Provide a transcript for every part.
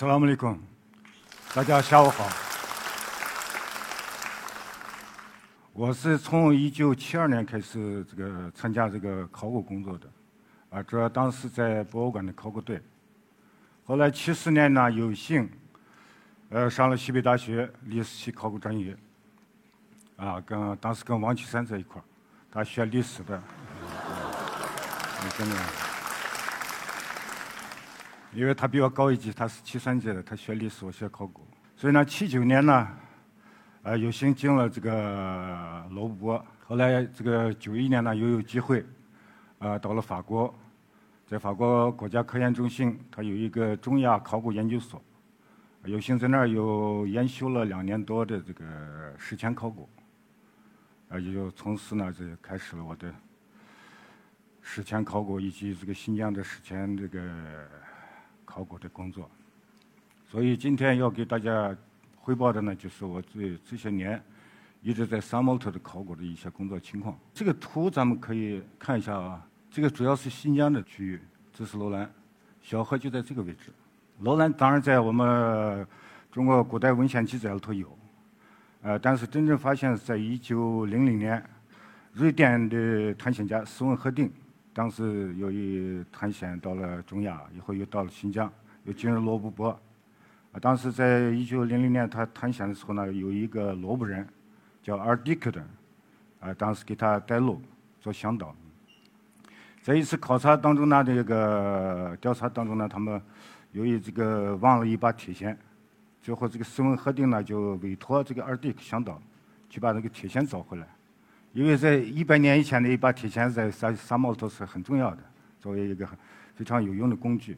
斯拉姆里贡，大家下午好。我是从一九七二年开始这个参加这个考古工作的，啊，主要当时在博物馆的考古队。后来七四年呢，有幸，呃，上了西北大学历史系考古专业，啊，跟当时跟王岐山在一块儿，他学历史的，真的，因为他比我高一级，他是七三届的，他学历史，我学考古，所以呢，七九年呢。呃，有幸进了这个罗布泊，后来这个九一年呢，又有机会，呃，到了法国，在法国国家科研中心，它有一个中亚考古研究所，有幸在那儿又研修了两年多的这个史前考古，呃，也就从此呢，就开始了我的史前考古以及这个新疆的史前这个考古的工作，所以今天要给大家。汇报的呢，就是我这这些年一直在沙漠头的考古的一些工作情况。这个图咱们可以看一下啊，这个主要是新疆的区域，这是楼兰，小河就在这个位置。楼兰当然在我们中国古代文献记载里头有，呃，但是真正发现在一九零零年，瑞典的探险家斯文赫定，当时由于探险到了中亚，以后又到了新疆，又进入罗布泊。啊，当时在一九零零年他探险的时候呢，有一个罗布人，叫阿尔迪克的，啊，当时给他带路做向导。在一次考察当中呢，这个调查当中呢，他们由于这个忘了一把铁锨，最后这个斯文赫定呢就委托这个阿尔迪克向导去把那个铁锨找回来，因为在一百年以前的一把铁锨在沙沙漠里头是很重要的，作为一个非常有用的工具。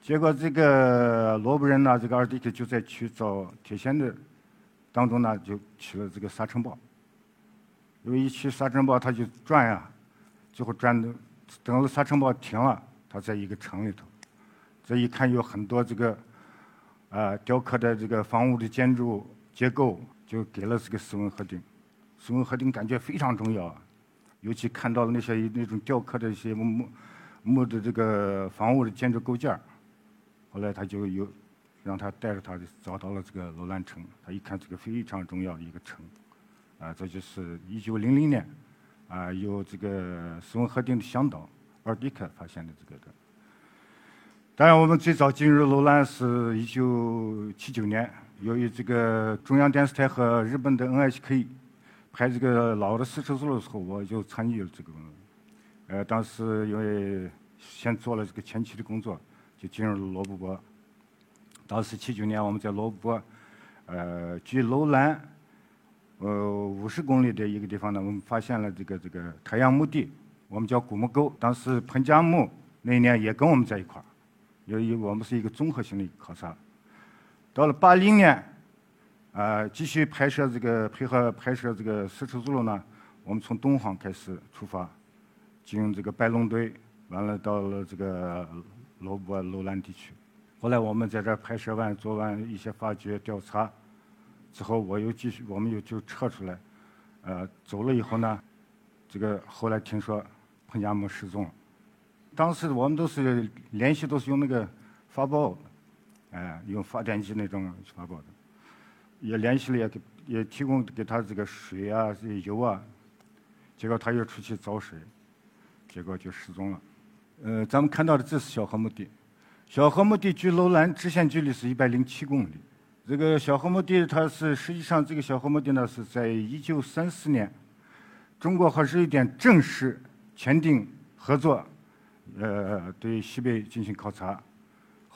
结果这个罗布人呢，这个二弟弟就在去找铁锨的当中呢，就起了这个沙尘暴。因为一起沙尘暴，他就转呀，最后转的，等了沙尘暴停了，他在一个城里头，这一看有很多这个啊雕刻的这个房屋的建筑结构，就给了这个斯文赫定。斯文赫定感觉非常重要，尤其看到了那些那种雕刻的一些木木的这个房屋的建筑构件后来他就有让他带着他找到了这个楼兰城，他一看这个非常重要的一个城，啊，这就是一九零零年，啊，由这个斯文赫定的向导尔迪克发现的这个的。当然，我们最早进入楼兰是一九七九年，由于这个中央电视台和日本的 NHK 开这个老的丝绸之路的时候，我就参与了这个，呃，当时因为先做了这个前期的工作。就进入了罗布泊。当时七九年，我们在罗布泊，呃，距楼兰，呃，五十公里的一个地方呢，我们发现了这个这个太阳墓地，我们叫古墓沟。当时彭加木那一年也跟我们在一块儿，由于我们是一个综合性的考察。到了八零年，啊，继续拍摄这个配合拍摄这个丝绸之路呢，我们从敦煌开始出发，经这个白龙堆，完了到了这个。罗布楼兰地区，后来我们在这儿拍摄完、做完一些发掘调查之后，我又继续，我们又就撤出来，呃，走了以后呢，这个后来听说彭加木失踪了。当时我们都是联系，都是用那个发报，哎，用发电机那种发报的，也联系了，也给也提供给他这个水啊、这油啊，结果他又出去找水，结果就失踪了。呃，咱们看到的这是小河墓地，小河墓地距楼兰直线距离是一百零七公里。这个小河墓地，它是实际上这个小河墓地呢是在一九三四年，中国和瑞典正式签订合作，呃，对西北进行考察。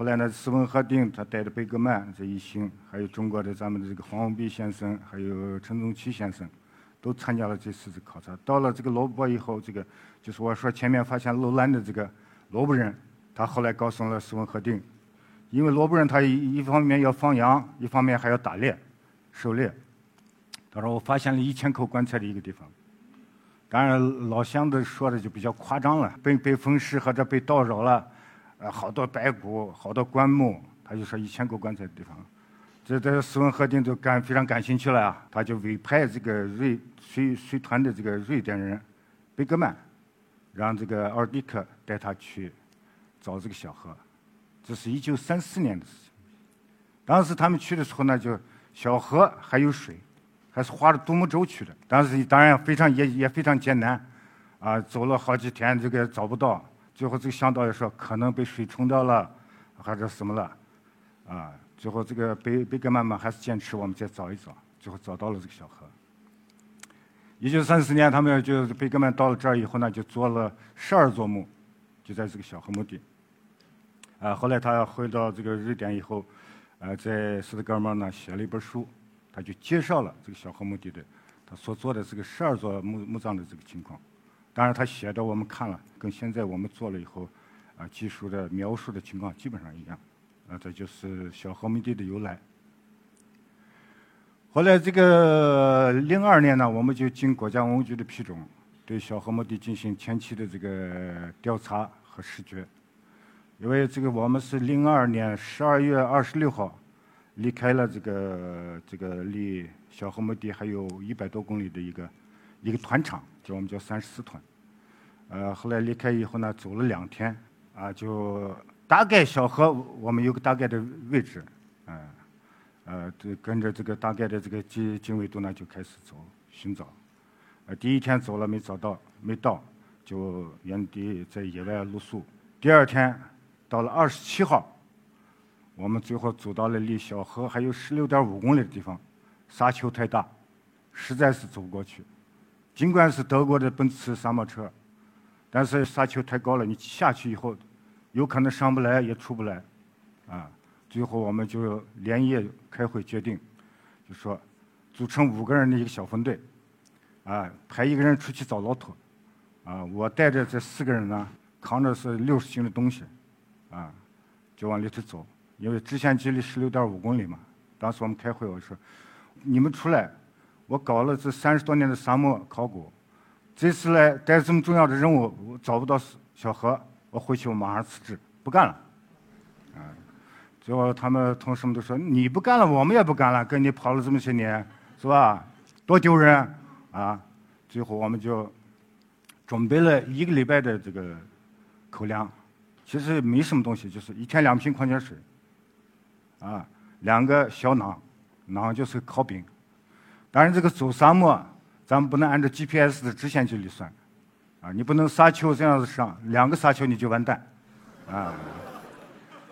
后来呢，斯文赫定他带着贝格曼这一行，还有中国的咱们的这个黄文弼先生，还有陈宗奇先生。都参加了这次的考察。到了这个罗布泊以后，这个就是我说前面发现楼兰的这个罗布人，他后来告诉了斯文赫定，因为罗布人他一一方面要放羊，一方面还要打猎、狩猎。他说我发现了一千口棺材的一个地方。当然老乡的说的就比较夸张了，被被风湿或者被盗扰了，呃，好多白骨，好多棺木，他就说一千口棺材的地方。这这斯文赫定就感非常感兴趣了啊，他就委派这个瑞随随团的这个瑞典人贝格曼，让这个奥尔迪克带他去找这个小河。这是一九三四年的事情，当时他们去的时候呢，就小河还有水，还是划着独木舟去的。当时当然非常也也非常艰难，啊，走了好几天这个找不到，最后这个向导也说可能被水冲掉了，还是什么了，啊，最后这个贝贝格曼们还是坚持我们再找一找，最后找到了这个小河。一九三四年，他们就贝格曼到了这儿以后呢，就做了十二座墓，就在这个小河墓地。啊，后来他回到这个瑞典以后，呃，在斯德哥尔摩呢写了一本书，他就介绍了这个小河墓地的他所做的这个十二座墓墓葬的这个情况。当然，他写的我们看了，跟现在我们做了以后，啊，技术的描述的情况基本上一样。啊，这就是小河墓地的由来。后来这个零二年呢，我们就经国家文物局的批准，对小河墓地进行前期的这个调查和视觉。因为这个我们是零二年十二月二十六号离开了这个这个离小河墓地还有一百多公里的一个一个团场，就我们叫三十四团。呃，后来离开以后呢，走了两天，啊，就大概小河我们有个大概的位置，嗯。呃，这跟着这个大概的这个经经纬度呢，就开始走寻找。呃，第一天走了没找到，没到，就原地在野外露宿。第二天到了二十七号，我们最后走到了离小河还有十六点五公里的地方，沙丘太大，实在是走不过去。尽管是德国的奔驰沙漠车，但是沙丘太高了，你下去以后，有可能上不来也出不来，啊。最后，我们就连夜开会决定，就说组成五个人的一个小分队，啊，派一个人出去找骆驼，啊，我带着这四个人呢，扛着是六十斤的东西，啊，就往里头走。因为直线距离十六点五公里嘛。当时我们开会，我说你们出来，我搞了这三十多年的沙漠考古，这次来带这么重要的任务，我找不到小何，我回去我马上辞职，不干了。啊最后，他们同事们都说：“你不干了，我们也不干了。跟你跑了这么些年，是吧？多丢人啊！”最后，我们就准备了一个礼拜的这个口粮，其实没什么东西，就是一天两瓶矿泉水，啊，两个小馕，馕就是烤饼。当然，这个走沙漠，咱们不能按照 GPS 的直线距离算，啊，你不能沙丘这样子上，两个沙丘你就完蛋，啊。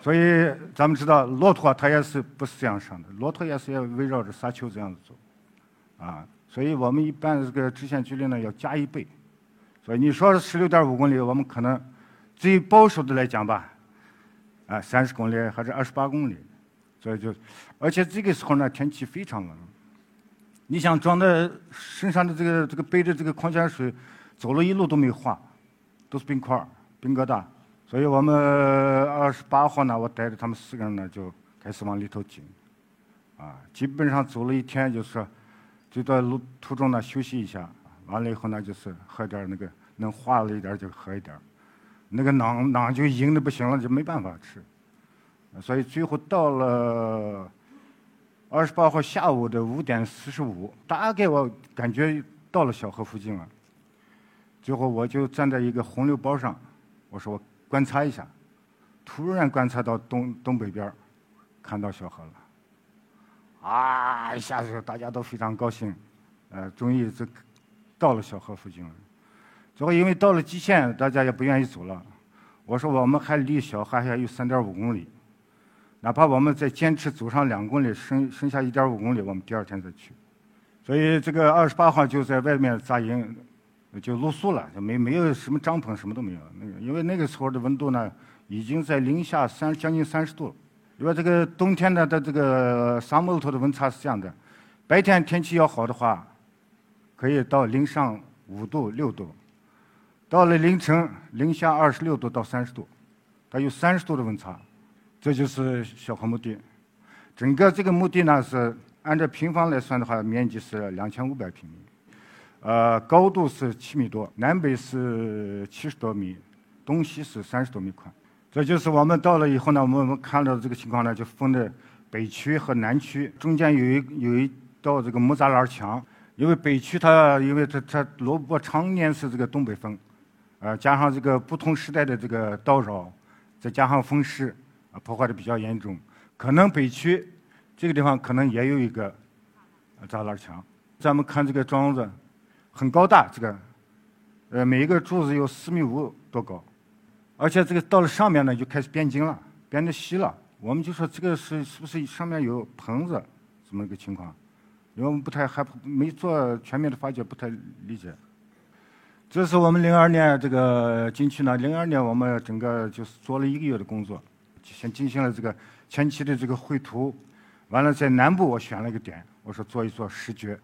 所以咱们知道，骆驼它也是不是这样上的，骆驼也是要围绕着沙丘这样子走，啊，所以我们一般这个直线距离呢要加一倍，所以你说十六点五公里，我们可能最保守的来讲吧，啊，三十公里还是二十八公里，所以就，而且这个时候呢天气非常冷，你想装在身上的这个这个背着这个矿泉水，走了一路都没化，都是冰块冰疙瘩。所以我们二十八号呢，我带着他们四个人呢，就开始往里头进，啊，基本上走了一天，就是就在路途中呢休息一下，完了以后呢，就是喝点那个能化了一点就喝一点，那个馕馕就硬的不行了，就没办法吃，所以最后到了二十八号下午的五点四十五，大概我感觉到了小河附近了，最后我就站在一个洪流包上，我说我。观察一下，突然观察到东东北边看到小河了，啊！一下子大家都非常高兴，呃，终于这到了小河附近了。最后因为到了极限，大家也不愿意走了。我说我们还离小河还有三点五公里，哪怕我们再坚持走上两公里，剩剩下一点五公里，我们第二天再去。所以这个二十八号就在外面扎营。就露宿了，就没没有什么帐篷，什么都没有。那个，因为那个时候的温度呢，已经在零下三将近三十度。因为这个冬天呢的这个沙漠头的温差是这样的：白天天气要好的话，可以到零上五度六度；到了凌晨零下二十六度到三十度，它有三十度的温差。这就是小河墓地。整个这个墓地呢是按照平方来算的话，面积是两千五百平米。呃，高度是七米多，南北是七十多米，东西是三十多米宽。这就是我们到了以后呢，我们看到这个情况呢，就分的北区和南区，中间有一有一道这个木栅栏墙。因为北区它，因为它它罗布泊常年是这个东北风，呃，加上这个不同时代的这个叨扰，再加上风势，啊，破坏的比较严重，可能北区这个地方可能也有一个栅栏墙。咱们看这个桩子，很高大，这个，呃，每一个柱子有四米五多高，而且这个到了上面呢就开始变筋了，变得细了。我们就说这个是是不是上面有棚子，这么一个情况？因为我们不太还没做全面的发掘，不太理解。这是我们零二年这个进去呢，零二年我们整个就是做了一个月的工作，先进行了这个前期的这个绘图，完了在南部我选了一个点，我说做一做视觉，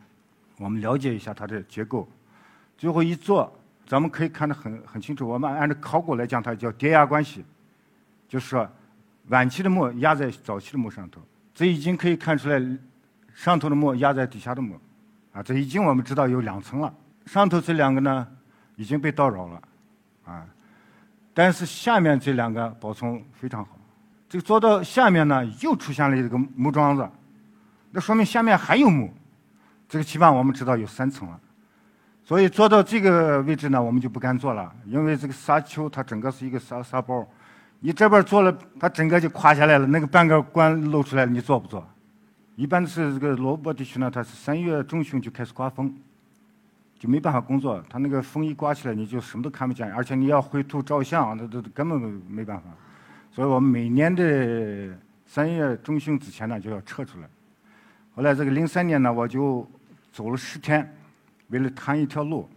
我们了解一下它的结构。最后一做，咱们可以看得很很清楚。我们按照考古来讲，它叫叠压关系，就是说。晚期的墓压在早期的墓上头，这已经可以看出来，上头的墓压在底下的墓，啊，这已经我们知道有两层了。上头这两个呢，已经被盗扰了，啊，但是下面这两个保存非常好。这个做到下面呢，又出现了一个木桩子，那说明下面还有墓，这个起码我们知道有三层了。所以做到这个位置呢，我们就不敢做了，因为这个沙丘它整个是一个沙沙包。你这边做了，它整个就垮下来了，那个半个棺露出来了，你做不做？一般是这个罗布泊地区呢，它是三月中旬就开始刮风，就没办法工作。它那个风一刮起来，你就什么都看不见，而且你要绘图照相，那都根本没办法。所以我们每年的三月中旬之前呢，就要撤出来。后来这个零三年呢，我就走了十天，为了探一条路，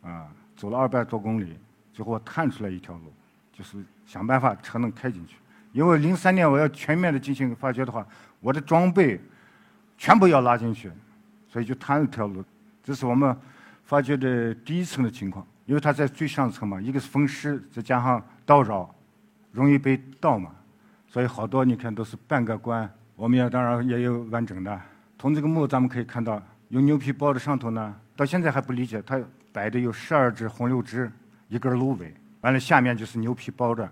啊，走了二百多公里，最后探出来一条路。就是想办法车能开进去，因为零三年我要全面的进行发掘的话，我的装备全部要拉进去，所以就探了条路。这是我们发掘的第一层的情况，因为它在最上层嘛，一个是风湿，再加上盗扰，容易被盗嘛，所以好多你看都是半个棺。我们也当然也有完整的。从这个墓咱们可以看到，用牛皮包的上头呢，到现在还不理解，它摆的有十二只红柳枝，一根芦苇。完了，下面就是牛皮包着。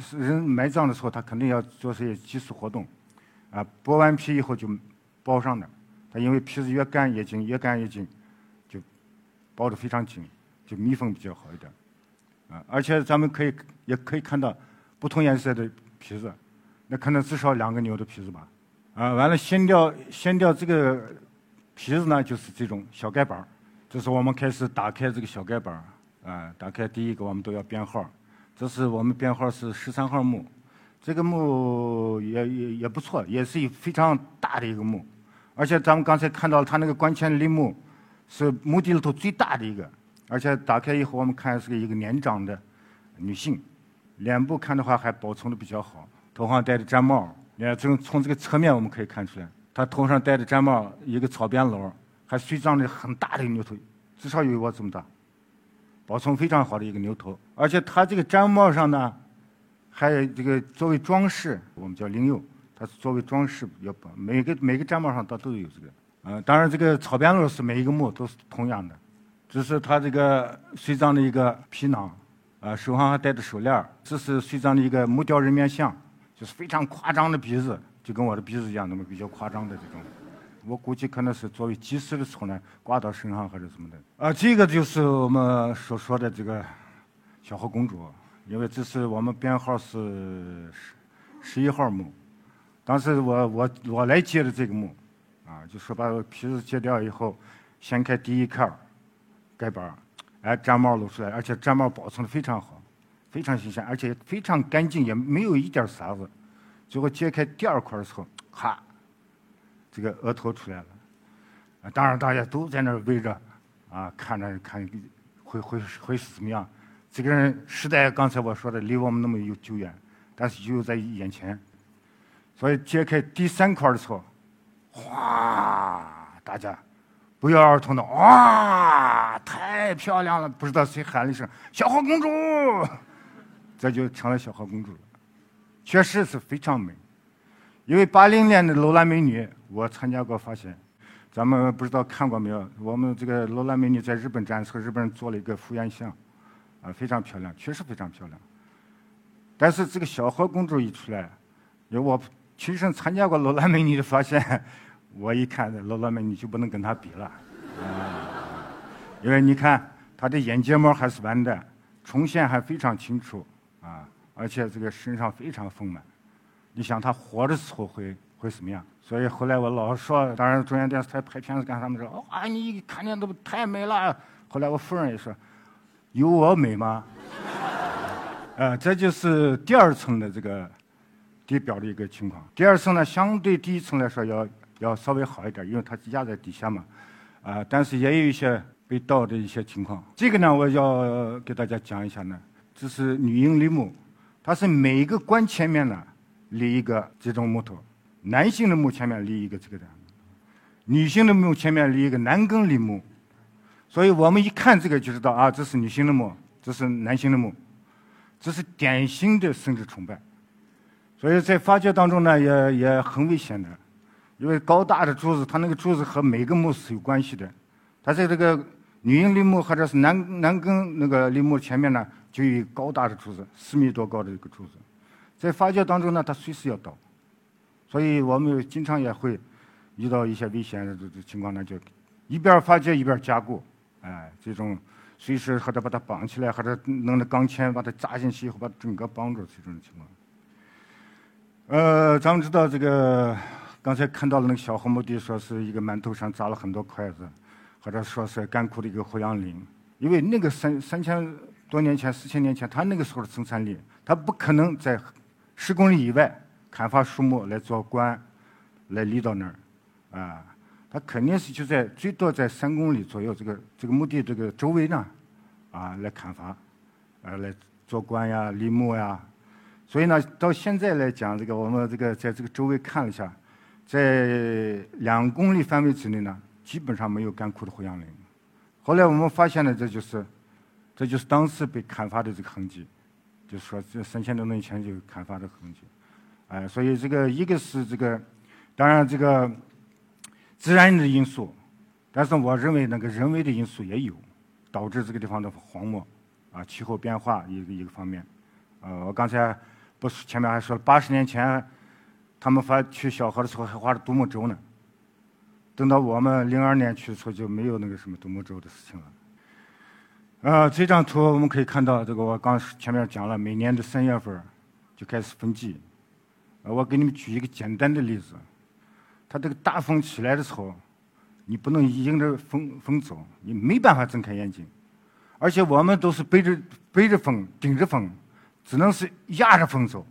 是人埋葬的时候，他肯定要做些祭祀活动，啊，剥完皮以后就包上的。它因为皮子越干越紧，越干越紧，就包得非常紧，就密封比较好一点。啊，而且咱们可以也可以看到不同颜色的皮子，那可能至少两个牛的皮子吧。啊，完了掀掉掀掉这个皮子呢，就是这种小盖板儿这是我们开始打开这个小盖板儿啊，打开第一个，我们都要编号。这是我们编号是十三号墓，这个墓也也也不错，也是一非常大的一个墓。而且咱们刚才看到它那个棺前陵墓，是墓地里头最大的一个。而且打开以后，我们看是一个年长的女性，脸部看的话还保存的比较好，头上戴着毡帽。你看从从这个侧面我们可以看出来，他头上戴着毡帽一个草编篓，还随葬的很大的牛头，至少有我这么大。保存非常好的一个牛头，而且它这个毡帽上呢，还有这个作为装饰，我们叫灵釉，它是作为装饰要每个每个毡帽上它都有这个。嗯，当然这个草编篓是每一个墓都是同样的，只是它这个随葬的一个皮囊，啊，手上还戴着手链这是随葬的一个木雕人面像，就是非常夸张的鼻子，就跟我的鼻子一样，那么比较夸张的这种。我估计可能是作为祭祀的时候呢，挂到身上或者什么的。啊，这个就是我们所说的这个小河公主，因为这是我们编号是十十一号墓。当时我我我来接的这个墓，啊，就是把皮子揭掉以后，掀开第一块盖板哎，毡帽露出来，而且毡帽保存的非常好，非常新鲜，而且非常干净，也没有一点沙子。最后揭开第二块的时候，哈。这个额头出来了，当然大家都在那儿围着，啊，看着看会会会是怎么样？这个人时代刚才我说的离我们那么有久远，但是就在眼前，所以揭开第三块的时候，哗，大家不约而同的哇，太漂亮了！不知道谁喊了一声“小花公主”，这就成了小花公主了，确实是非常美。因为八零年的楼兰美女，我参加过发现，咱们不知道看过没有？我们这个楼兰美女在日本展，和日本人做了一个复原像，啊，非常漂亮，确实非常漂亮。但是这个小河公主一出来，因为我亲身参加过楼兰美女的发现，我一看这楼兰美女就不能跟他比了，因为你看他的眼睫毛还是弯的，重线还非常清楚，啊，而且这个身上非常丰满。你想他活的时候会会什么样。所以后来我老说，当然中央电视台拍片子干什么的，哇，你看见都太美了。后来我夫人也说，有我美吗？呃，这就是第二层的这个地表的一个情况。第二层呢，相对第一层来说要要稍微好一点，因为它压在底下嘛。啊，但是也有一些被盗的一些情况。这个呢，我要给大家讲一下呢。这是女婴陵墓，它是每一个棺前面呢立一个这种木头，男性的墓前面立一个这个的，女性的墓前面立一个男耕陵墓，所以我们一看这个就知道啊，这是女性的墓，这是男性的墓，这是典型的生殖崇拜，所以在发掘当中呢也也很危险的，因为高大的柱子，它那个柱子和每个墓是有关系的，它在这个女婴陵墓或者是男男耕那个陵墓前面呢。就有高大的柱子，四米多高的一个柱子，在发掘当中呢，它随时要倒，所以我们经常也会遇到一些危险的这这情况呢，就一边发掘一边加固，哎，这种随时或者把它绑起来，或者弄那钢钎把它扎进去以后，把整个绑住这种情况。呃，咱们知道这个刚才看到的那个小红墓地，说是一个馒头上扎了很多筷子，或者说是干枯的一个胡杨林，因为那个三三千。多年前，四千年前，他那个时候的生产力，他不可能在十公里以外砍伐树木来做棺，来立到那儿，啊，他肯定是就在最多在三公里左右这个这个墓地这个周围呢，啊，来砍伐，啊，来做棺呀、立墓呀。所以呢，到现在来讲，这个我们这个在这个周围看了一下，在两公里范围之内呢，基本上没有干枯的胡杨林。后来我们发现呢，这就是。这就是当时被砍伐的这个痕迹，就是说这三千多年前就砍伐的痕迹，哎，所以这个一个是这个，当然这个自然的因素，但是我认为那个人为的因素也有，导致这个地方的荒漠，啊，气候变化一个一个方面，呃，我刚才不是前面还说了，八十年前他们发去小河的时候还划着独木舟呢，等到我们零二年去的时候就没有那个什么独木舟的事情了。啊，这张图我们可以看到，这个我刚前面讲了，每年的三月份就开始分季。我给你们举一个简单的例子，它这个大风起来的时候，你不能迎着风风走，你没办法睁开眼睛，而且我们都是背着背着风，顶着风，只能是压着风走。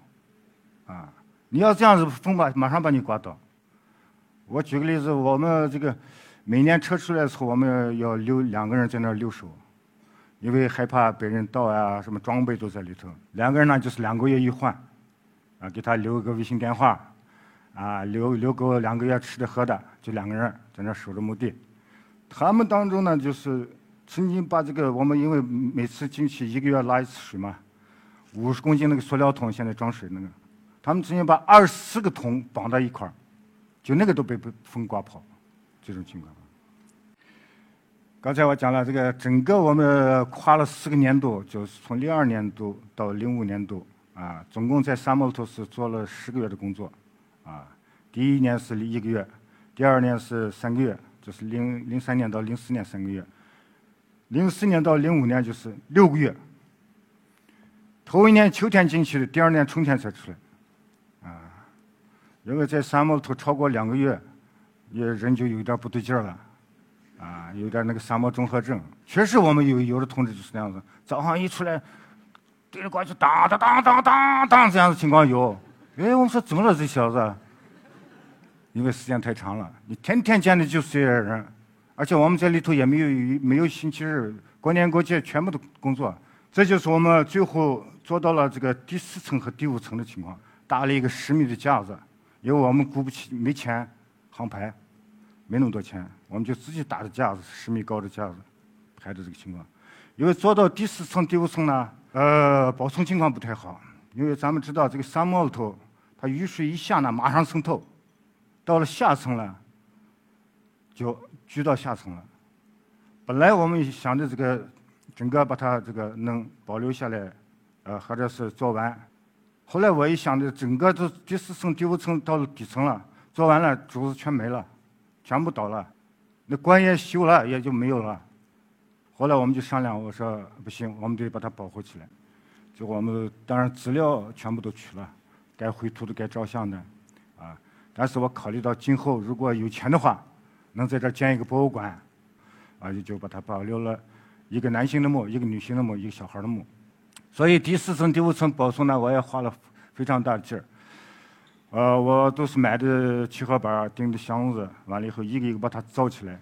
啊，你要这样子，风把马上把你刮倒。我举个例子，我们这个每年车出来的时候，我们要留两个人在那儿留守。因为害怕被人盗啊，什么装备都在里头。两个人呢，就是两个月一换，啊，给他留个微信电话，啊，留留够两个月吃的喝的，就两个人在那守着墓地。他们当中呢，就是曾经把这个我们因为每次进去一个月拉一次水嘛，五十公斤那个塑料桶现在装水那个，他们曾经把二十四个桶绑到一块儿，就那个都被被风刮跑，这种情况。刚才我讲了，这个整个我们跨了四个年度，就是从零二年度到零五年度，啊，总共在沙漠里头是做了十个月的工作，啊，第一年是一个月，第二年是三个月，就是零零三年到零四年三个月，零四年到零五年就是六个月。头一年秋天进去的，第二年春天才出来，因为在沙漠里头超过两个月，也人就有点不对劲了。啊，有点那个沙漠综合症，确实我们有有的同志就是那样子，早上一出来，对着过去当当当当当当这样的情况有。哎，我们说怎么了这小子？因为时间太长了，你天天见的就是这些人，而且我们在里头也没有没有星期日、过年过节全部都工作，这就是我们最后做到了这个第四层和第五层的情况，搭了一个十米的架子，因为我们雇不起，没钱航拍。没那么多钱，我们就自己搭的架子，十米高的架子，拍的这个情况。因为做到第四层、第五层呢，呃，保存情况不太好。因为咱们知道这个沙漠里头，它雨水一下呢，马上渗透，到了下层了，就聚到下层了。本来我们想着这个整个把它这个能保留下来，呃，或者是做完。后来我一想着，整个都第四层、第五层到了底层了，做完了，竹子全没了。全部倒了，那棺也修了，也就没有了。后来我们就商量，我说不行，我们得把它保护起来。就我们当然资料全部都取了，该绘图的、该照相的，啊，但是我考虑到今后如果有钱的话，能在这儿建一个博物馆，啊，就就把它保留了一个男性的墓，一个女性的墓，一个小孩的墓。所以第四层、第五层保存呢，我也花了非常大的劲儿。呃，我都是买的七合板儿钉的箱子，完了以后一个一个把它造起来，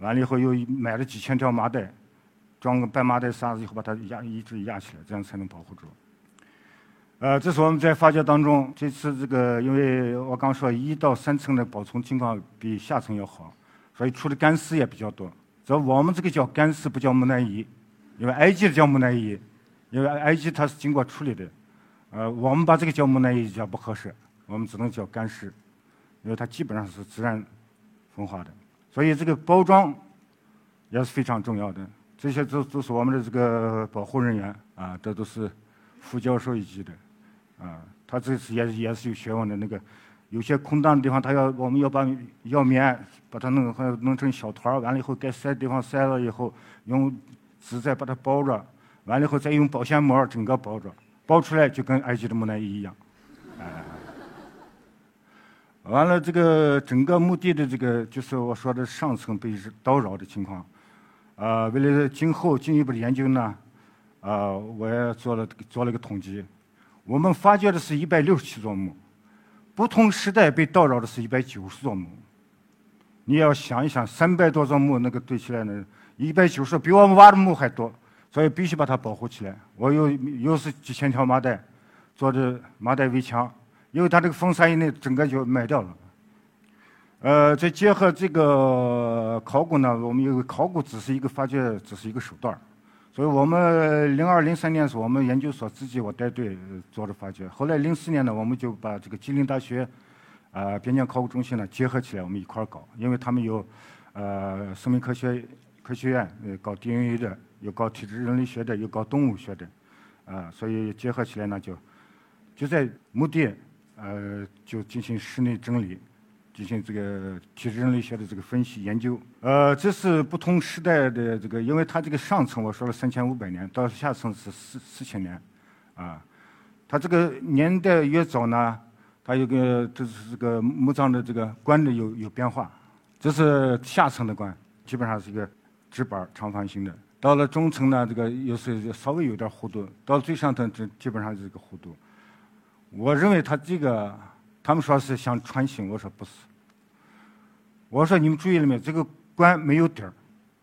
完了以后又买了几千条麻袋，装个半麻袋沙子以后把它压一直压起来，这样才能保护住。呃，这是我们在发掘当中这次这个，因为我刚说一到三层的保存情况比下层要好，所以出的干尸也比较多。这我们这个叫干尸，不叫木乃伊，因为埃及的叫木乃伊，因为埃及它是经过处理的。呃，我们把这个叫木乃伊叫不合适。我们只能叫干尸，因为它基本上是自然风化的，所以这个包装也是非常重要的。这些都都是我们的这个保护人员啊，这都是副教授一级的啊，他这是也也是有学问的。那个有些空档的地方，他要我们要把药棉把它弄弄成小团儿，完了以后该塞的地方塞了以后，用纸再把它包着，完了以后再用保鲜膜整个包着，包出来就跟埃及的木乃伊一样，完了，这个整个墓地的这个就是我说的上层被叨扰的情况，啊，为了今后进一步的研究呢，啊，我也做了做了个统计，我们发掘的是一百六十七座墓，不同时代被叨扰的是一百九十座墓，你要想一想，三百多座墓那个堆起来呢，一百九十比我们挖的墓还多，所以必须把它保护起来。我又又是几千条麻袋，做的麻袋围墙。因为它这个风沙以内，整个就卖掉了。呃，再结合这个考古呢，我们有考古只是一个发掘，只是一个手段所以我们零二零三年是我们研究所自己我带队做的发掘。后来零四年呢，我们就把这个吉林大学啊边疆考古中心呢结合起来，我们一块儿搞。因为他们有呃生命科学科学院呃搞 DNA 的，有搞体质人类学的，有搞动物学的，啊，所以结合起来呢就就在墓地。呃，就进行室内整理，进行这个体质人类学的这个分析研究。呃，这是不同时代的这个，因为它这个上层我说了三千五百年，到下层是四四千年，啊，它这个年代越早呢，它有个就是这个墓葬的这个棺的有有变化。这是下层的棺，基本上是一个直板长方形的。到了中层呢，这个又是稍微有点弧度。到最上层，这基本上是个弧度。我认为他这个，他们说是想穿行，我说不是。我说你们注意了没有？这个棺没有底儿，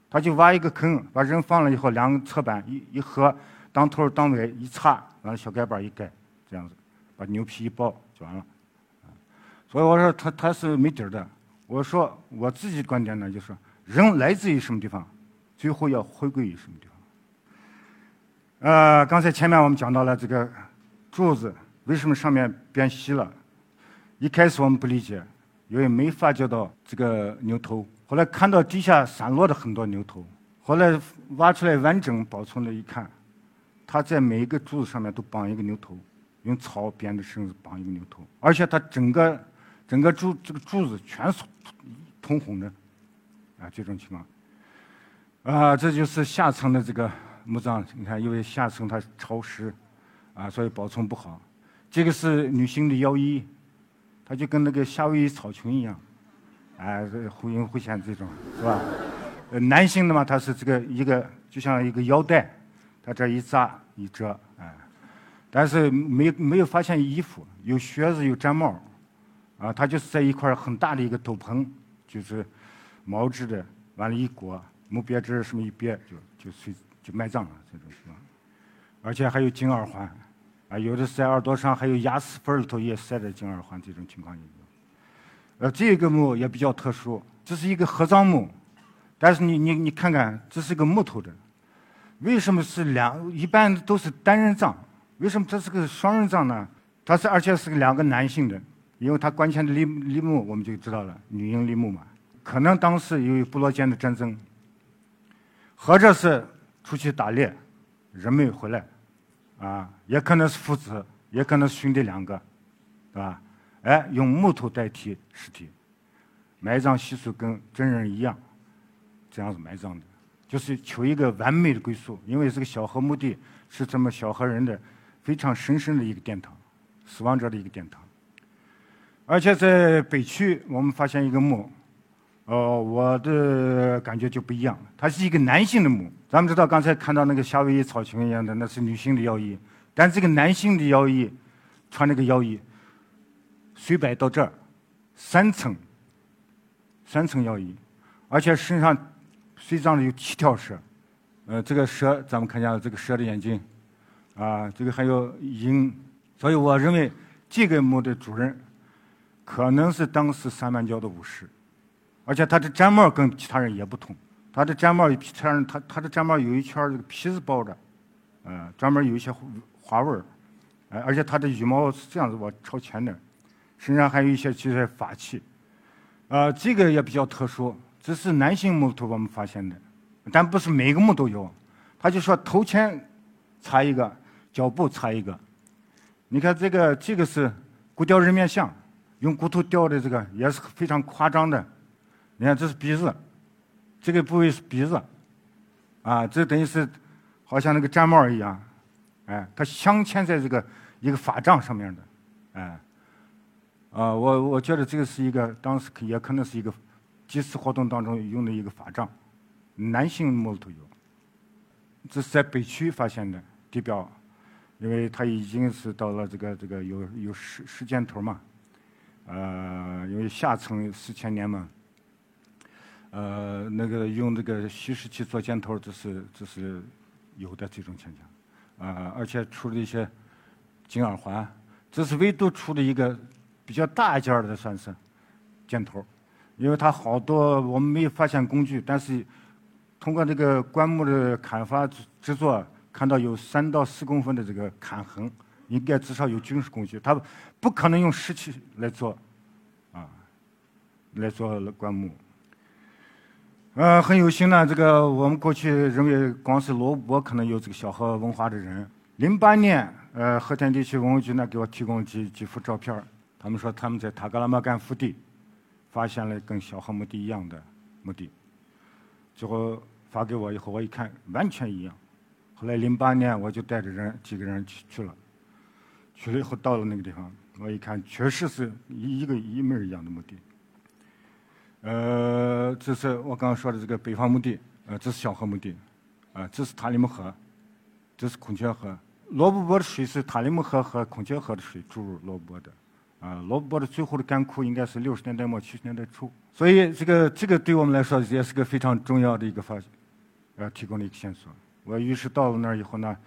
他就挖一个坑，把人放了以后，两个侧板一一合，当头当尾一插，完了小盖板一盖，这样子，把牛皮一包就完了。所以我说他他是没底儿的。我说我自己观点呢，就是人来自于什么地方，最后要回归于什么地方。呃，刚才前面我们讲到了这个柱子。为什么上面变细了？一开始我们不理解，因为没发觉到这个牛头。后来看到地下散落的很多牛头，后来挖出来完整保存了一看，它在每一个柱子上面都绑一个牛头，用草编的绳子绑一个牛头，而且它整个整个柱这个柱子全是通红的，啊，这种情况。啊，这就是下层的这个墓葬，你看，因为下层它潮湿，啊，所以保存不好。这个是女性的腰衣，它就跟那个夏威夷草裙一样，哎，忽隐忽现这种，是吧？呃，男性的嘛，它是这个一个就像一个腰带，它这一扎一折，啊，但是没没有发现衣服，有靴子有毡帽，啊，它就是在一块很大的一个斗篷，就是毛织的，完了一裹墓别针什么一别就就随就埋葬了这种情况，而且还有金耳环。啊，有的在耳朵上，还有牙齿缝里头也塞着金耳环，这种情况也有。呃，这个墓也比较特殊，这是一个合葬墓，但是你你你看看，这是个木头的，为什么是两？一般都是单人葬，为什么这是个双人葬呢？它是而且是个两个男性的，因为他棺前的立立墓我们就知道了，女婴立墓嘛，可能当时由于部落间的战争，或者是出去打猎，人没有回来。啊，也可能是父子，也可能是兄弟两个，对吧？哎，用木头代替尸体，埋葬习俗跟真人一样，这样子埋葬的，就是求一个完美的归宿。因为这个小河墓地是这么小河人的非常神圣的一个殿堂，死亡者的一个殿堂。而且在北区，我们发现一个墓，哦，我的感觉就不一样，它是一个男性的墓。咱们知道刚才看到那个夏威夷草裙一样的，那是女性的腰衣，但这个男性的腰衣，穿那个腰衣，随摆到这儿，三层，三层腰衣，而且身上随葬的有七条蛇，呃，这个蛇咱们看见了这个蛇的眼睛，啊，这个还有鹰，所以我认为这个墓的主人。可能是当时三满教的武士，而且他的毡帽跟其他人也不同。他的毡帽比其他人，他他的毡帽有一圈这个皮子包着，呃，专门有一些花纹儿，呃，而且他的羽毛是这样子往朝前的，身上还有一些这些法器，呃，这个也比较特殊，这是男性木头我们发现的，但不是每个墓都有。他就说头前插一个，脚部插一个。你看这个，这个是骨雕人面像。用骨头雕的这个也是非常夸张的，你看这是鼻子，这个部位是鼻子，啊，这等于是好像那个毡帽一样，哎，它镶嵌在这个一个法杖上面的，哎，啊，我我觉得这个是一个当时也可能是一个祭祀活动当中用的一个法杖，男性墓头有，这是在北区发现的地表，因为它已经是到了这个这个有有时时间头嘛。呃，因为下层四千年嘛，呃，那个用这个稀石器做箭头，这是这是有的这种现象，啊，而且出了一些金耳环，这是唯独出的一个比较大件的算是箭头，因为它好多我们没有发现工具，但是通过这个棺木的砍伐制作，看到有三到四公分的这个砍痕。应该至少有军事工具，他不可能用石器来做，啊，来做棺木。呃，很有幸呢，这个我们过去认为光是罗布可能有这个小河文化的人。零八年，呃，和田地区文物局呢给我提供几几幅照片他们说他们在塔格拉玛干腹地发现了跟小河墓地一样的墓地，最后发给我以后，我一看完全一样。后来零八年我就带着人几个人去去了。去了以后到了那个地方，我一看，确实是一一个一模一样的墓地。呃，这是我刚刚说的这个北方墓地，呃，这是小河墓地，啊，这是塔里木河，这是孔雀河。罗布泊的水是塔里木河和孔雀河的水注入罗布泊的，啊，罗布泊的最后的干枯应该是六十年代末七十年代初。所以这个这个对我们来说也是个非常重要的一个发现，呃，提供了一个线索。我于是到了那儿以后呢，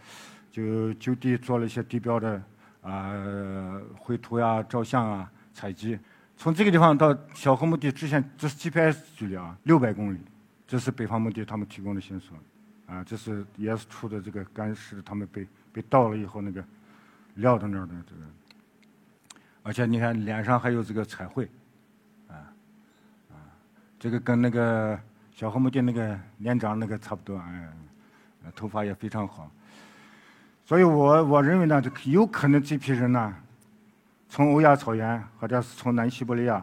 就就地做了一些地标的。啊，绘图呀、照相啊、采集。从这个地方到小河墓地之前，这是 GPS 距离啊，六百公里。这是北方墓地他们提供的线索。啊，这是也是出的这个干尸，他们被被盗了以后那个撂到那儿的这个。而且你看脸上还有这个彩绘，啊啊，这个跟那个小河墓地那个年长那个差不多，哎，头发也非常好。所以我我认为呢，这有可能这批人呢，从欧亚草原或者是从南西伯利亚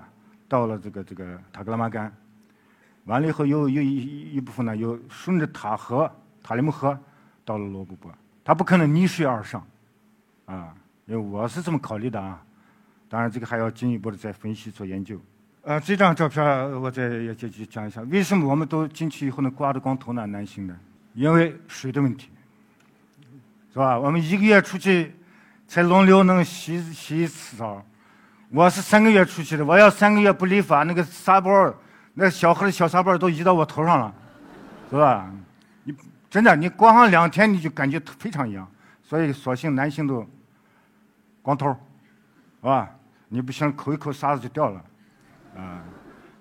到了这个这个塔克拉玛干，完了以后又又一一部分呢，又顺着塔河塔里木河到了罗布泊，它不可能逆水而上，啊，因为我是这么考虑的啊。当然这个还要进一步的再分析做研究。呃，这张照片我再也就就讲一下，为什么我们都进去以后呢刮着光头呢？男性的，因为水的问题。是吧？我们一个月出去才轮流能洗洗一次澡，我是三个月出去的，我要三个月不理发，那个沙包那小河的小沙包都移到我头上了，是吧？你真的，你光上两天你就感觉非常痒，所以索性男性都光头，是吧？你不行，抠一抠沙子就掉了，啊！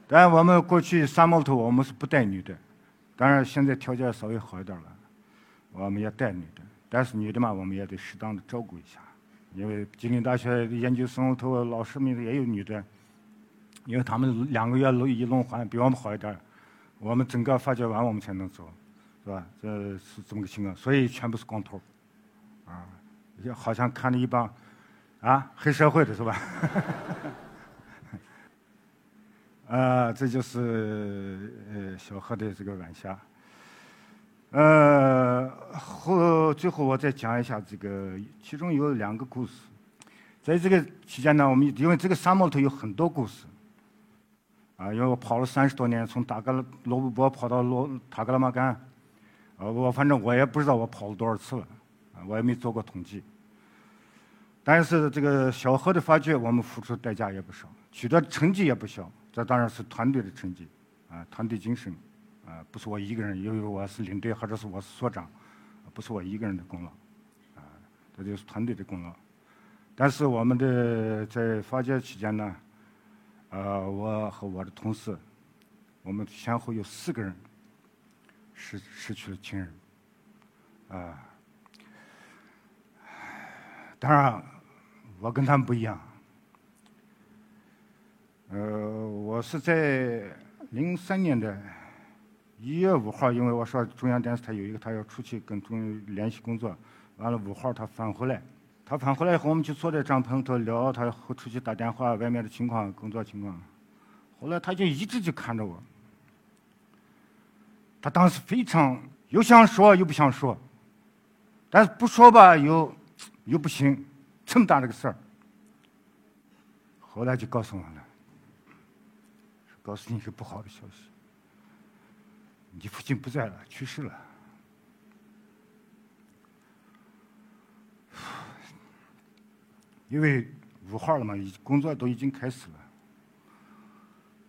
但我们过去三毛头我们是不带女的，当然现在条件稍微好一点了，我们也带女的。但是女的嘛，我们也得适当的照顾一下，因为吉林大学研究生头老师们也有女的，因为他们两个月轮一轮换，比我们好一点我们整个发掘完我们才能走，是吧？这是这么个情况，所以全部是光头，啊，好像看着一帮啊黑社会的是吧？啊，这就是呃小河的这个晚霞。呃，后最后我再讲一下这个，其中有两个故事。在这个期间呢，我们因为这个沙漠里头有很多故事，啊，因为我跑了三十多年，从达格罗布泊跑到罗塔格拉玛干，啊，我反正我也不知道我跑了多少次了，啊，我也没做过统计。但是这个小河的发掘，我们付出代价也不少，取得成绩也不小。这当然是团队的成绩，啊，团队精神，啊，不是我一个人，因为我是领队或者是我是所长，不是我一个人的功劳，啊，这就是团队的功劳。但是我们的在发掘期间呢，呃，我和我的同事，我们先后有四个人失失去了亲人，啊，当然。我跟他们不一样，呃，我是在零三年的一月五号，因为我说中央电视台有一个他要出去跟中央联系工作，完了五号他返回来，他返回来以后，我们就坐在帐篷里头聊，他出去打电话外面的情况、工作情况，后来他就一直就看着我，他当时非常又想说又不想说，但是不说吧又又不行。这么大的个事儿，后来就告诉我了，告诉你一个不好的消息，你父亲不在了，去世了。因为五号了嘛，工作都已经开始了，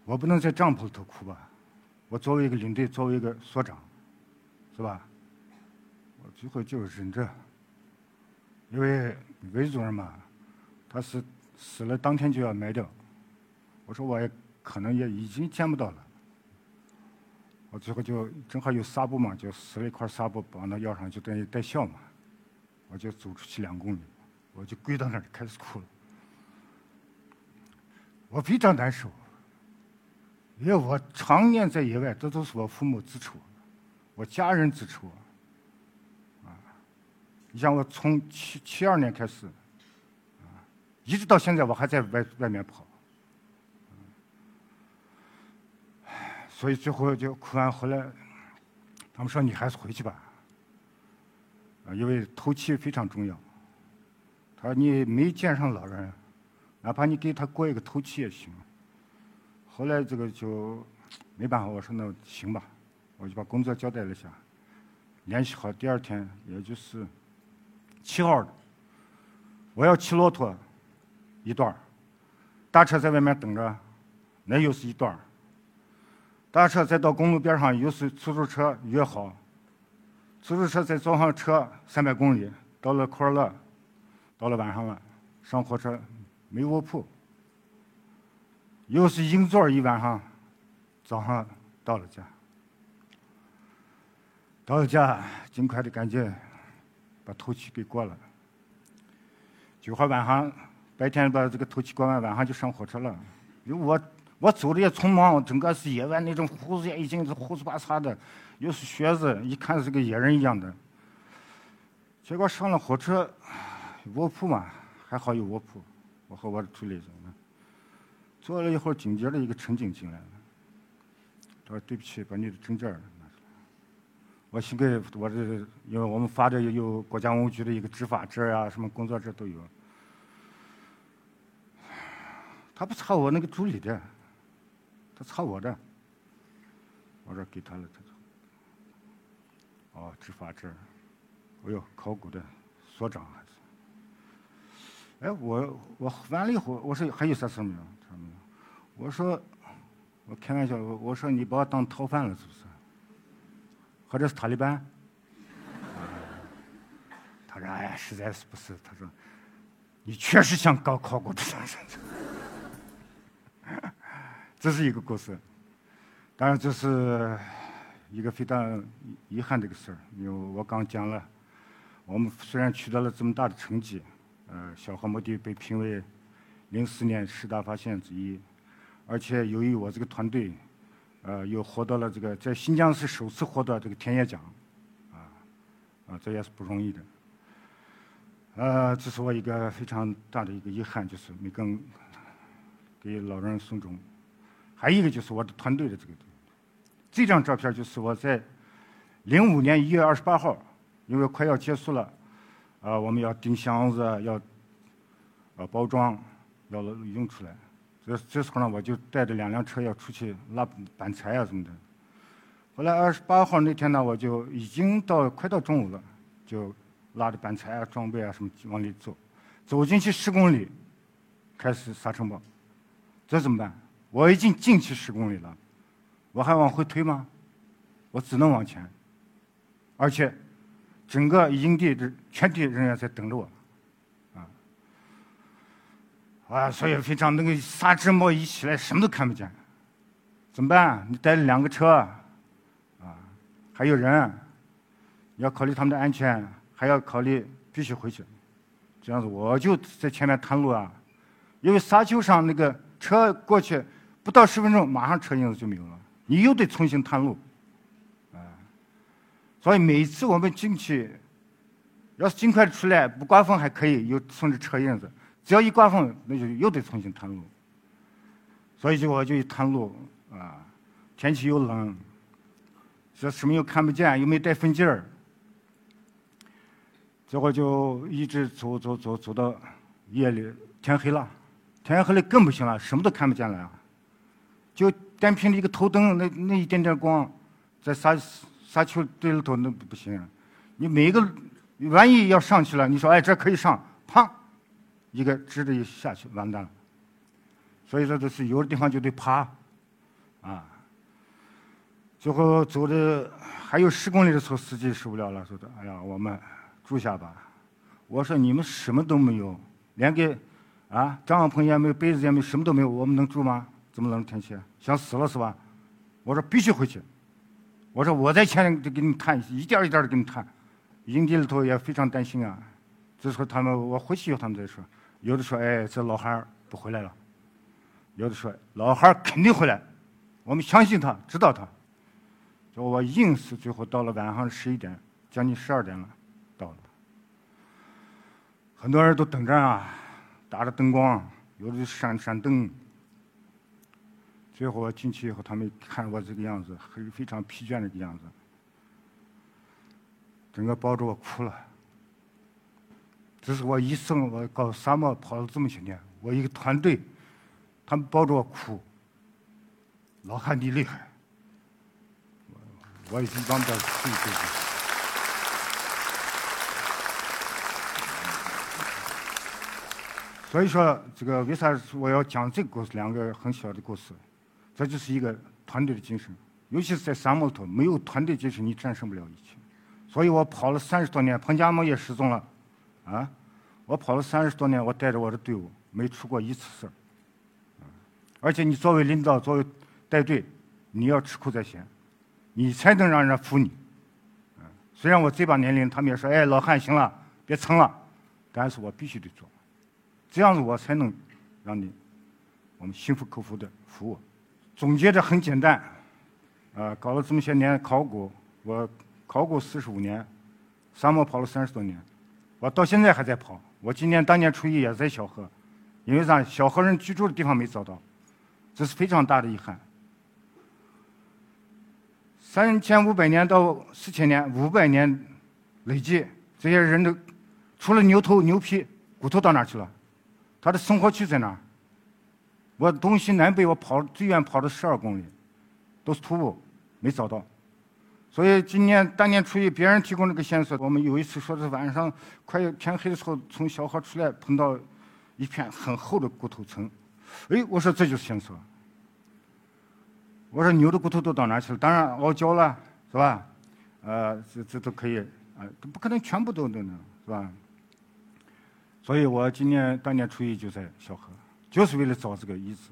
我不能在帐篷里头哭吧？我作为一个领队，作为一个所长，是吧？我最后就忍着。因为韦主任嘛，他是死了当天就要埋掉。我说我也可能也已经见不到了。我最后就正好有纱布嘛，就撕了一块纱布绑到腰上，就等于带孝嘛。我就走出去两公里，我就跪到那儿开始哭了。我非常难受，因为我常年在野外，这都是我父母支持我，我家人支持我。你像我从七七二年开始，啊，一直到现在我还在外外面跑，所以最后就哭完回来，他们说你还是回去吧，啊，因为透气非常重要。他说你没见上老人，哪怕你给他过一个透气也行。后来这个就没办法，我说那行吧，我就把工作交代了一下，联系好，第二天也就是。七号的，我要骑骆驼一段大车在外面等着，那又是一段搭车再到公路边上，又是出租车约好，出租车再坐上车三百公里，到了库尔勒，到了晚上了，上火车没卧铺，又是硬座一晚上，早上到了家，到了家尽快的赶紧。把头七给过了，九号晚上白天把这个头七过完，晚上就上火车了。因为我我走的也匆忙，整个是野外那种胡子也已经是胡子巴碴的，又是靴子，一看是个野人一样的。结果上了火车，卧铺嘛，还好有卧铺。我和我的助理坐了一会儿，紧接着一个乘警进来了，他说：“对不起，把你的证件拿出来。”我先给我这，因为我们发的有国家文物局的一个执法证啊，什么工作证都有。他不查我那个助理的，他查我的。我说给他了，他说。哦，执法证，哎呦，考古的所长还是。哎，我我完了以后，我说还有啥事没有？他说没有。我说，我开玩笑，我说你把我当逃犯了是不是？或者是塔利班，他说：“哎，实在是不是？”他说：“你确实想搞考古的。”这是一个故事，当然这是一个非常遗憾的一个事儿。因为我刚讲了，我们虽然取得了这么大的成绩，呃，小河墓地被评为零四年十大发现之一，而且由于我这个团队。呃，又获得了这个在新疆是首次获得这个田野奖，啊，啊，这也是不容易的。呃，这是我一个非常大的一个遗憾，就是没跟给老人送终。还有一个就是我的团队的这个，这张照片就是我在零五年一月二十八号，因为快要结束了，啊，我们要钉箱子，要呃包装要运出来。这这时候呢，我就带着两辆车要出去拉板材啊什么的。后来二十八号那天呢，我就已经到快到中午了，就拉着板材啊、装备啊什么往里走。走进去十公里，开始沙尘暴，这怎么办？我已经进去十公里了，我还往回推吗？我只能往前，而且整个营地的全体人员在等着我，啊，啊，所以非常那个沙尘暴一起来，什么都看不见，怎么办？你带了两个车，啊，还有人，要考虑他们的安全，还要考虑必须回去，这样子我就在前面探路啊，因为沙丘上那个车过去。不到十分钟，马上车印子就没有了，你又得重新探路，啊！所以每次我们进去，要是尽快出来，不刮风还可以，又顺着车印子；只要一刮风，那就又得重新探路。所以就我就一探路，啊，天气又冷，这什么又看不见，又没带风镜儿，结果就一直走走走走到夜里天黑了，天黑了更不行了，什么都看不见了啊！就单凭一个头灯，那那一点点光，在沙沙丘堆里头那不行。你每一个万一要上去了，你说哎这可以上，砰，一个直的一下去完蛋了。所以说，就是有的地方就得爬，啊。最后走的还有十公里的时候，司机受不了了，说的哎呀，我们住下吧。我说你们什么都没有，连个啊帐篷也没有，被子也没有，什么都没有，我们能住吗？这么冷天气，想死了是吧？我说必须回去。我说我在前面就给你谈，一点一点的给你谈。营地里头也非常担心啊。这时候他们我回去以后他们再说，有的说哎这老汉不回来了，有的说老汉儿肯定回来，我们相信他，知道他。就我硬是最后到了晚上十一点，将近十二点了，到了。很多人都等着啊，打着灯光，有的闪闪灯。最后我进去以后，他们看我这个样子，很非常疲倦的个样子，整个抱着我哭了。这是我一生我搞沙漠跑了这么些年，我一个团队，他们抱着我哭。老汉你厉害，我已经帮他哭一辈子。所以说，这个为啥我要讲这个故事？两个很小的故事。这就是一个团队的精神，尤其是在沙漠里头，没有团队精神，你战胜不了一切。所以我跑了三十多年，彭加木也失踪了，啊，我跑了三十多年，我带着我的队伍没出过一次事儿。而且你作为领导，作为带队，你要吃苦在先，你才能让人服你。虽然我这把年龄，他们也说，哎，老汉行了，别撑了，但是我必须得做，这样子我才能让你我们心服口服的服我。总结的很简单，啊，搞了这么些年考古，我考古四十五年，沙漠跑了三十多年，我到现在还在跑。我今年大年初一也在小河，因为啥？小河人居住的地方没找到，这是非常大的遗憾。三千五百年到四千年，五百年累计，这些人都除了牛头牛皮，骨头到哪去了？他的生活区在哪？我东西南北我跑最远跑了十二公里，都是徒步，没找到。所以今年大年初一，别人提供这个线索，我们有一次说是晚上快天黑的时候，从小河出来碰到一片很厚的骨头层。哎，我说这就是线索。我说牛的骨头都到哪去了？当然熬焦了，是吧？呃，这这都可以，啊，不可能全部都都能，是吧？所以我今年大年初一就在小河。就是为了找这个遗址，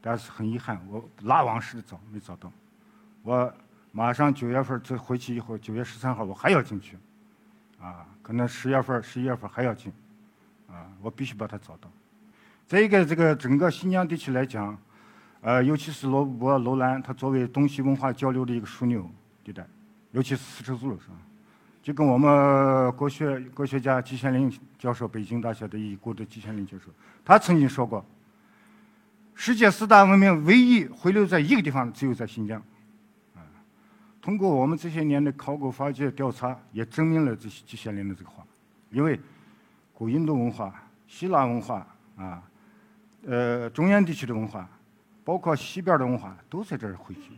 但是很遗憾，我拉网式的找没找到。我马上九月份这回去以后，九月十三号我还要进去，啊，可能十月份、十一月份还要进，啊，我必须把它找到。再一个，这个整个新疆地区来讲，呃，尤其是罗布泊、楼兰，它作为东西文化交流的一个枢纽地带，尤其是丝绸之路上。就跟我们国学国学家季羡林教授，北京大学的已故的季羡林教授，他曾经说过：“世界四大文明唯一回流在一个地方，只有在新疆。”啊，通过我们这些年的考古发掘调查，也证明了这季羡林的这个话。因为古印度文化、希腊文化啊，呃，中原地区的文化，包括西边的文化，都在这儿汇聚，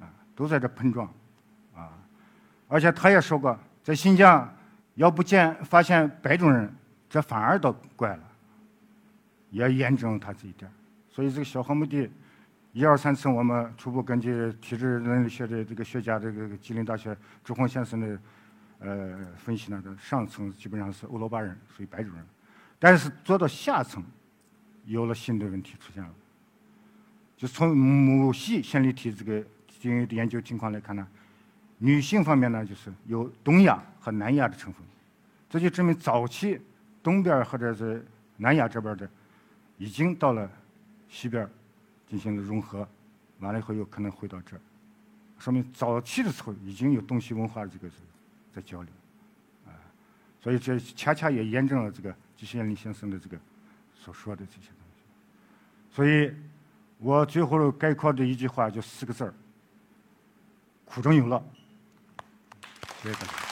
啊，都在这碰撞，啊，而且他也说过，在新疆要不见发现白种人，这反而倒怪了，也验证了他这一点。所以这个小河墓地，一二三层，我们初步根据体质人类学的这个学家，这个吉林大学朱红先生的呃分析呢，上层基本上是欧罗巴人，属于白种人，但是做到下层，有了新的问题出现了。就从母系线粒体这个经验的研究情况来看呢，女性方面呢，就是有东亚和南亚的成分，这就证明早期东边或者是南亚这边的已经到了。西边进行了融合，完了以后又可能回到这儿，说明早期的时候已经有东西文化的这个在交流，啊，所以这恰恰也验证了这个季羡林先生的这个所说的这些东西。所以我最后概括的一句话就四个字儿：苦中有乐。谢谢大家。